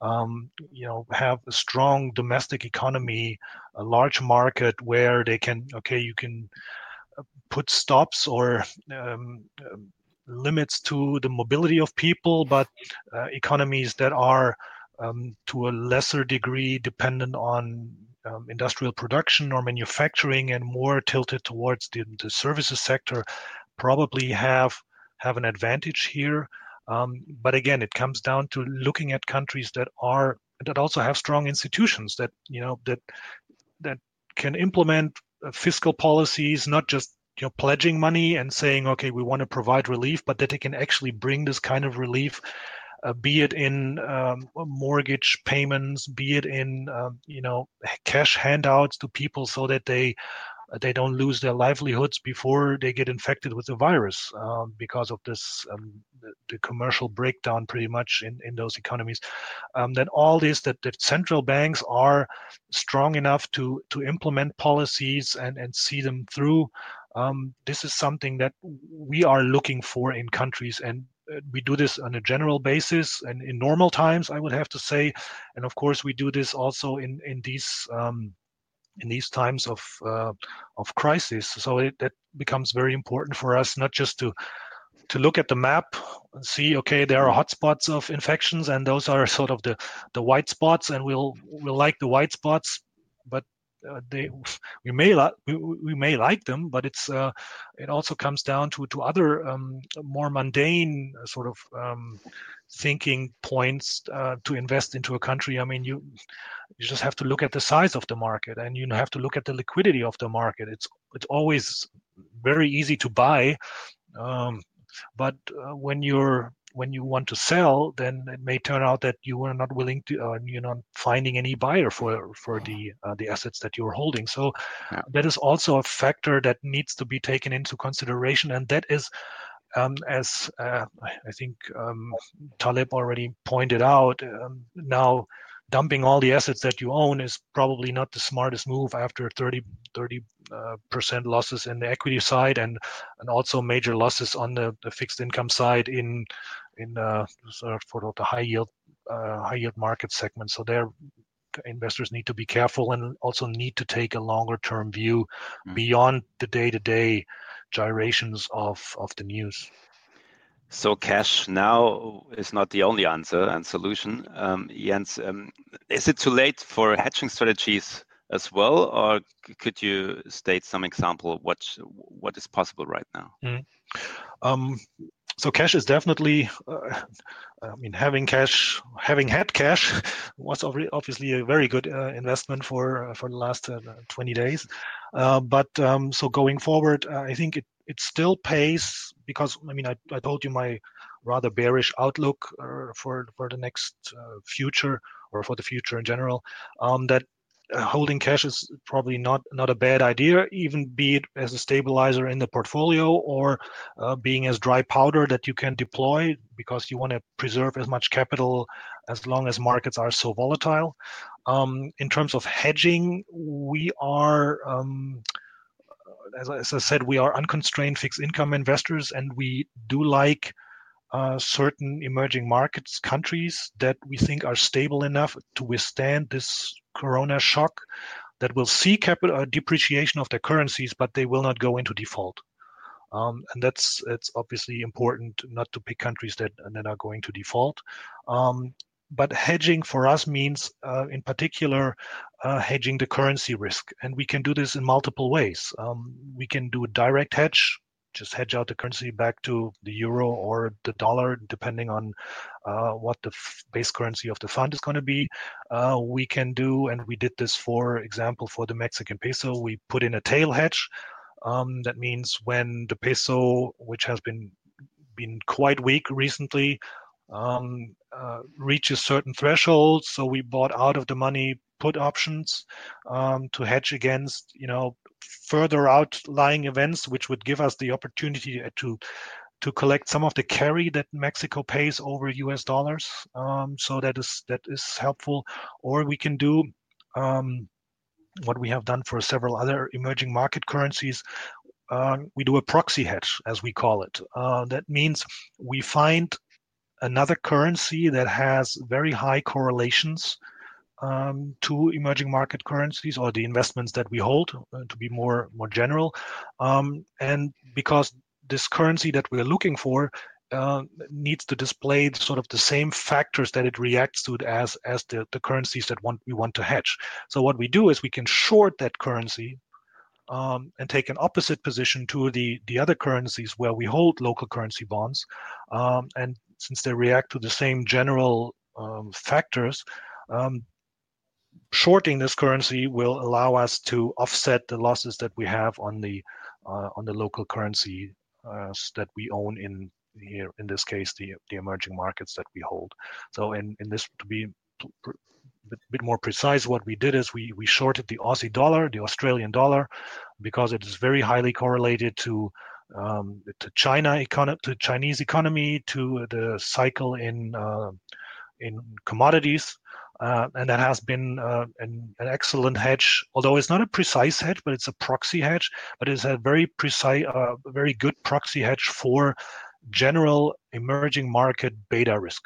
S3: um, you know have a strong domestic economy, a large market where they can okay you can uh, put stops or um, um, limits to the mobility of people, but uh, economies that are um, to a lesser degree dependent on um, industrial production or manufacturing and more tilted towards the, the services sector probably have have an advantage here. Um, but again, it comes down to looking at countries that are that also have strong institutions that you know that that can implement uh, fiscal policies, not just you know pledging money and saying okay we want to provide relief, but that they can actually bring this kind of relief uh, be it in um, mortgage payments, be it in um, you know cash handouts to people so that they uh, they don't lose their livelihoods before they get infected with the virus um, because of this um, the, the, commercial breakdown pretty much in, in those economies. Um, then all this that, that central banks are strong enough to to implement policies and and see them through um, this is something that we are looking for in countries and we do this on a general basis and in normal times i would have to say. And of course we do this also in in these um, in these times of uh, of crisis. So it, that becomes very important for us not just to to look at the map and see okay there are hotspots of infections and those are [LAUGHS] sort of the the white spots and we'll we'll like the white spots. But uh, they we may like we, we, may like them, but it's uh, it also comes down to to other um, more mundane uh, sort of um, thinking points uh, to invest into a country. I mean, you you just have to look at the size of the market, and you have to look at the liquidity of the market. It's it's always very easy to buy, um, but uh, when you're when you want to sell, then it may turn out that you are not willing to, uh, you're not finding any buyer for for the uh, the assets that you're holding. So yeah. that is also a factor that needs to be taken into consideration, and that is. Um, as uh, I think um, Talib already pointed out, um, now dumping all the assets that you own is probably not the smartest move after 30 30 uh, percent losses in the equity side and and also major losses on the, the fixed income side in in uh, sort of for the high yield uh, high yield market segment. So there investors need to be careful and also need to take a longer term view mm. beyond the day to day gyrations of of the news.
S1: So cash now is not the only answer and solution. Um, Jens, um, is it too late for hedging strategies as well, or could you state some example what what is possible right now? Mm.
S3: Um, so cash is definitely uh, i mean having cash having had cash [LAUGHS] was obviously a very good uh, investment for uh, for the last uh, 20 days. Uh, but um, so going forward i think it it still pays because i mean i, I told you my rather bearish outlook for for the next future or for the future in general um, that uh, holding cash is probably not not a bad idea, even be it as a stabilizer in the portfolio or uh, being as dry powder that you can deploy because you want to preserve as much capital as long as markets are so volatile. Um, in terms of hedging, we are, um, as, as, I said, we are unconstrained fixed income investors, and we do like uh, certain emerging markets countries that we think are stable enough to withstand this corona shock that will see capital uh, depreciation of their currencies, but they will not go into default. Um, and that's it's obviously important not to pick countries that that are going to default. Um, but hedging for us means, uh, in particular, uh, hedging the currency risk, and we can do this in multiple ways. Um, we can do a direct hedge, just hedge out the currency back to the euro or the dollar, depending on uh, what the f- base currency of the fund is going to be. Uh, we can do, and we did this, for example, for the Mexican peso, we put in a tail hedge. Um, that means when the peso, which has been been quite weak recently, um, uh, reaches certain thresholds, so we bought out of the money put options um, to hedge against, you know, further outlying events, which would give us the opportunity to to collect some of the carry that Mexico pays over U.S. dollars. Um, so that is that is helpful. Or we can do um, what we have done for several other emerging market currencies. Uh, we do a proxy hedge, as we call it. Uh, that means we find another currency that has very high correlations um, to emerging market currencies or the investments that we hold uh, to be more more general. Um, and because this currency that we're looking for uh, needs to display sort of the same factors that it reacts to as as the, the currencies that want, we want to hedge. So what we do is we can short that currency um, and take an opposite position to the the other currencies where we hold local currency bonds um, and since they react to the same general um, factors um, shorting this currency will allow us to offset the losses that we have on the uh, on the local currency uh, that we own in here in this case the the emerging markets that we hold. So in in this to be a bit more precise what we did is we we shorted the aussie dollar the australian dollar because it is very highly correlated to um, to china economy to chinese economy to the cycle in uh, in commodities uh, and that has been uh, an, an, excellent hedge. Although it's not a precise hedge, but it's a proxy hedge. But it's a very precise, uh, very good proxy hedge for general emerging market beta risk.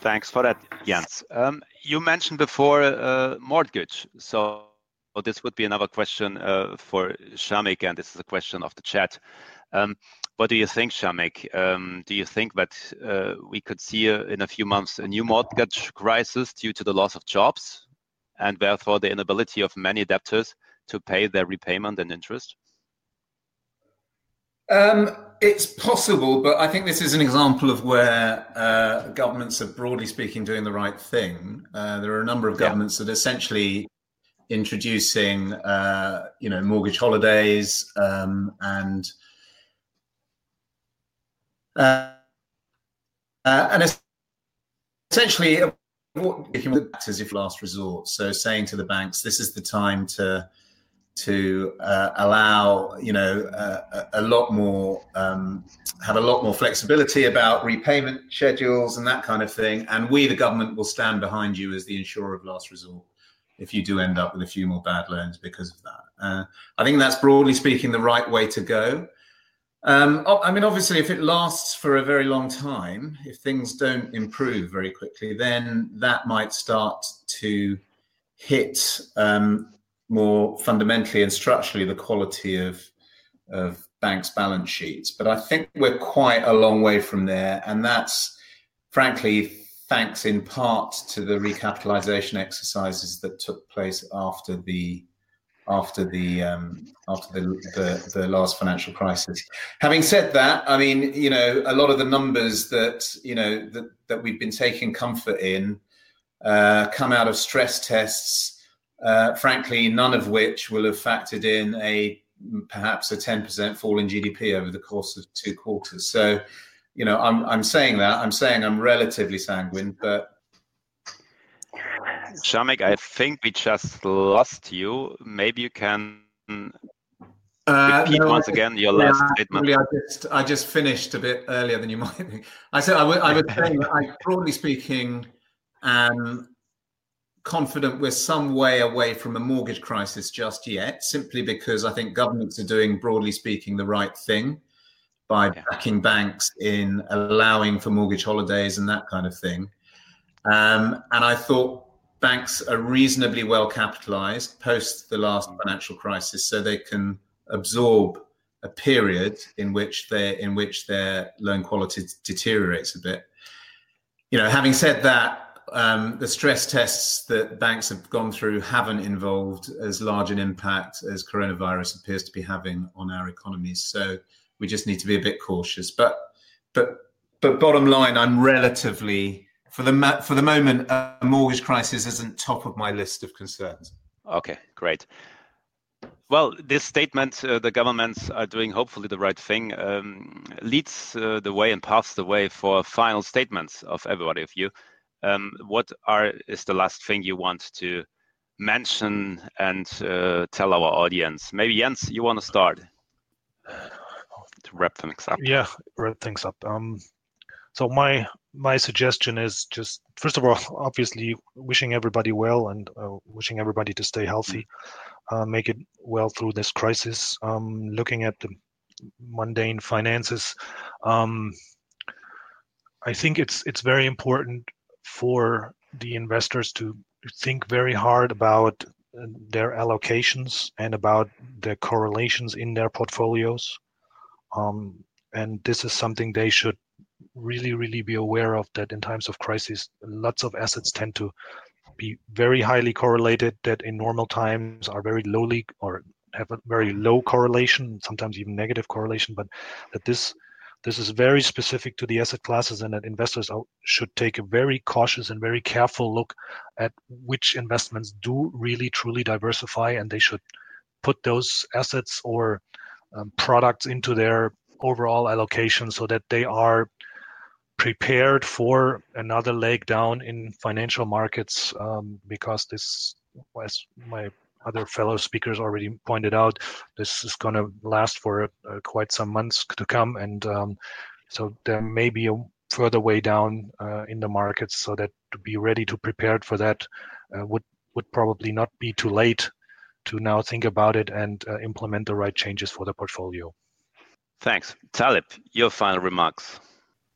S1: Thanks for that, Jens. Um, you mentioned before uh, mortgage, so this would be another question uh, for Shamik, and this is a question of the chat. Um, what do you think, Shamik? Um, do you think that uh, we could see uh, in a few months a new mortgage crisis due to the loss of jobs and therefore the inability of many debtors to pay their repayment and interest?
S4: Um, it's possible, but I think this is an example of where uh, governments are broadly speaking doing the right thing. Uh, there are a number of governments yeah. that are essentially introducing, uh, you know, mortgage holidays um, and uh, uh, and essentially, as if last resort. So saying to the banks, this is the time to to uh, allow you know uh, a, lot more um, have a lot more flexibility about repayment schedules and that kind of thing and we the government will stand behind you as the insurer of last resort if you do end up with a few more bad loans because of that uh, i think that's broadly speaking the right way to go um, I mean, obviously, if it lasts for a very long time, if things don't improve very quickly, then that might start to hit um, more fundamentally and structurally the quality of of banks' balance sheets. But I think we're quite a long way from there, and that's frankly thanks in part to the recapitalization exercises that took place after the after the um, after the, the, the last financial crisis. Having said that, I mean, you know, a lot of the numbers that you know that that we've been taking comfort in uh, come out of stress tests. Uh, frankly, none of which will have factored in a perhaps a 10% fall in GDP over the course of two quarters. So, you know, I'm I'm saying that I'm saying I'm relatively sanguine, but
S1: Shamik, I think we just lost you. Maybe you can Uh, Repeat no, once again your last yeah, statement.
S4: I just, I just finished a bit earlier than you might think. I said I, w- I was saying that I, broadly speaking, am confident we're some way away from a mortgage crisis just yet, simply because I think governments are doing, broadly speaking, the right thing by yeah. backing banks in allowing for mortgage holidays and that kind of thing. Um, and I thought banks are reasonably well capitalized post the last mm. financial crisis, so they can absorb a period in which their in which their loan quality deteriorates a bit. You know, having said that, um, the stress tests that banks have gone through haven't involved as large an impact as coronavirus appears to be having on our economies. So we just need to be a bit cautious. But but but bottom line, I'm relatively for the for the moment, a mortgage crisis isn't top of my list of concerns.
S1: Okay, great. Well, this statement, uh, the governments are doing hopefully the right thing, um, leads uh, the way and paves the way for final statements of everybody of you. Um, what are is the last thing you want to mention and uh, tell our audience? Maybe Jens, you want to start to wrap things up.
S3: Yeah, wrap things up. Um, so my my suggestion is just first of all, obviously wishing everybody well and uh, wishing everybody to stay healthy, uh, make it well through this crisis. Um, looking at the mundane finances, um, I think it's it's very important for the investors to think very hard about uh, their allocations and about the correlations in their portfolios. Um, and this is something they should really, really be aware of that in times of crisis, lots of assets tend to be very highly correlated that in normal times are very lowly or have a very low correlation, sometimes even negative correlation, but that this this is very specific to the asset classes and that investors should take a very cautious and very careful look at which investments do really truly diversify and they should put those assets or um, products into their overall allocation so that they are prepared for another leg down in financial markets um, because this, as my other fellow speakers already pointed out, this is going to last for uh, quite some months to come, and um, so there may be a further way down uh, in the markets. So that to be ready to prepared for that uh, would would probably not be too late to now think about it and uh, implement the right changes for the portfolio.
S1: Thanks, Talib. Your final remarks.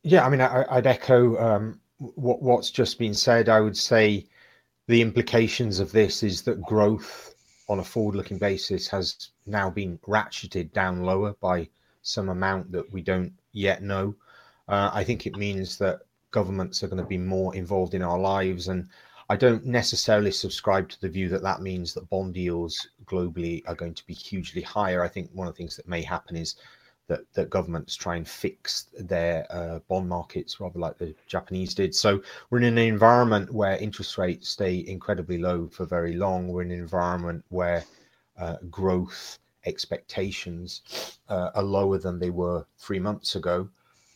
S2: Yeah, I mean, I, would echo um, what, what's just been said. I would say the implications of this is that growth on a forward-looking basis has now been ratcheted down lower by some amount that we don't yet know. Uh, I think it means that governments are going to be more involved in our lives, and I don't necessarily subscribe to the view that that means that bond yields globally are going to be hugely higher. I think one of the things that may happen is that, that governments try and fix their uh, bond markets rather like the Japanese did. So we're in an environment where interest rates stay incredibly low for very long. We're in an environment where uh, growth expectations uh, are lower than they were three months ago.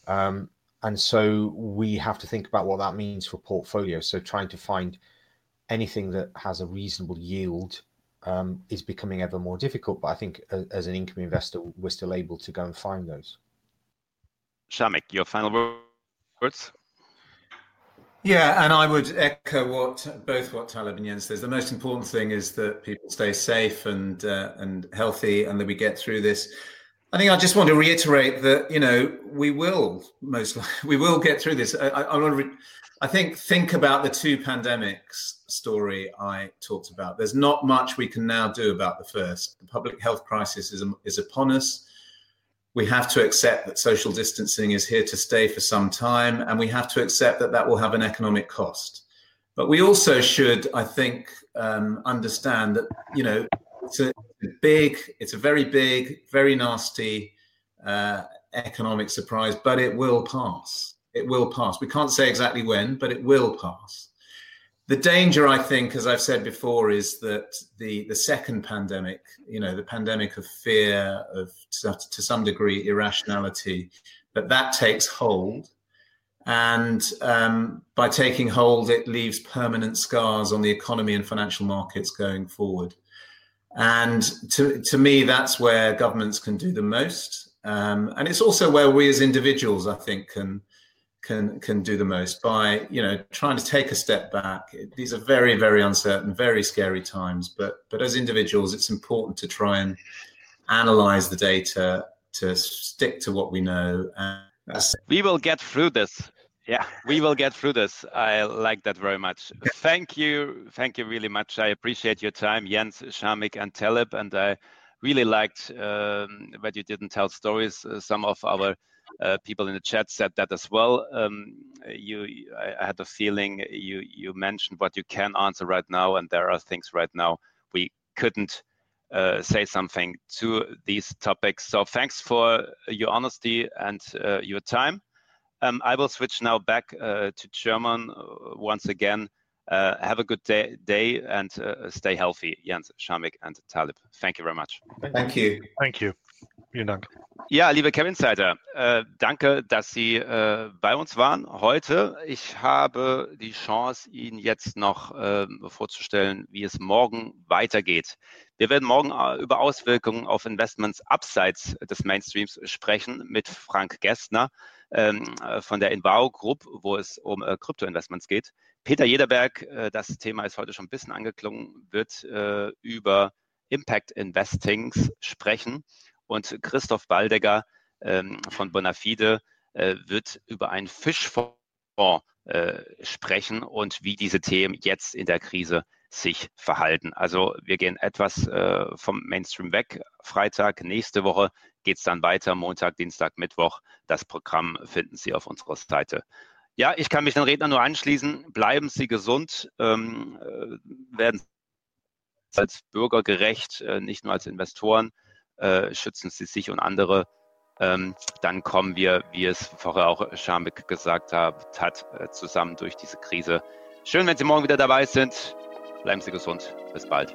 S2: Um, and so we have to think about what that means for portfolio. So trying to find anything that has a reasonable yield um, is becoming ever more difficult. But I think as, as, an income investor, we're still able to go and find those.
S1: Shamik, your final words?
S4: Yeah, and I would echo what both what Talib and Jens says. The most important thing is that people stay safe and uh, and healthy, and that we get through this. I think I just want to reiterate that you know we will most [LAUGHS] we will get through this. I, I, I want to re- I think think about the two pandemics story I talked about. There's not much we can now do about the first. The public health crisis is, is upon us. We have to accept that social distancing is here to stay for some time, and we have to accept that that will have an economic cost. But we also should, I think, um, understand that you know it's a big, it's a very big, very nasty uh, economic surprise, but it will pass it will pass. We can't say exactly when, but it will pass. The danger, I think, as I've said before, is that the the second pandemic, you know, the pandemic of fear, of to some degree irrationality, that that takes hold, and um, by taking hold, it leaves permanent scars on the economy and financial markets going forward. And to, to me, that's where governments can do the most. Um, and it's also where we as individuals, I think, can can can do the most by you know trying to take a step back. These are very very uncertain, very scary times. But but as individuals, it's important to try and analyze the data, to stick to what we know.
S1: we will get through this. Yeah, we will get through this. I like that very much. Thank you. Thank you really much. I appreciate your time, Jens, Shamik, and Talib. And I really liked um, that you didn't tell stories. Uh, some of our uh, people in the chat said that as well. Um, you, I, I had a feeling you you mentioned what you can answer right now, and there are things right now we couldn't uh, say something to these topics. So thanks for your honesty and uh, your time. Um, I will switch now back uh, to German uh, once again. Uh, have a good day, day and uh, stay healthy, Jens, Shamik and Talib. Thank you very much.
S4: Thank you.
S3: Thank you. Vielen Dank.
S1: Ja, liebe Kevin Insider, äh, danke, dass Sie äh, bei uns waren heute. Ich habe die Chance, Ihnen jetzt noch äh, vorzustellen, wie es morgen weitergeht. Wir werden morgen äh, über Auswirkungen auf Investments abseits des Mainstreams sprechen mit Frank Gessner ähm, äh, von der Invao Group, wo es um äh, Krypto-Investments geht. Peter Jederberg, das Thema ist heute schon ein bisschen angeklungen, wird über Impact Investings sprechen. Und Christoph Baldegger ähm, von Bonafide äh, wird über einen Fischfonds äh, sprechen und wie diese Themen jetzt in der Krise sich verhalten. Also wir gehen etwas äh, vom Mainstream weg. Freitag, nächste Woche geht es dann weiter, Montag, Dienstag, Mittwoch. Das Programm finden Sie auf unserer Seite. Ja, ich kann mich den Rednern nur anschließen. Bleiben Sie gesund, ähm, äh, werden Sie als Bürger gerecht, äh, nicht nur als Investoren. Äh, schützen Sie sich und andere. Ähm, dann kommen wir, wie es vorher auch Schambeck gesagt hat, hat äh, zusammen durch diese Krise. Schön, wenn Sie morgen wieder dabei sind. Bleiben Sie gesund. Bis bald.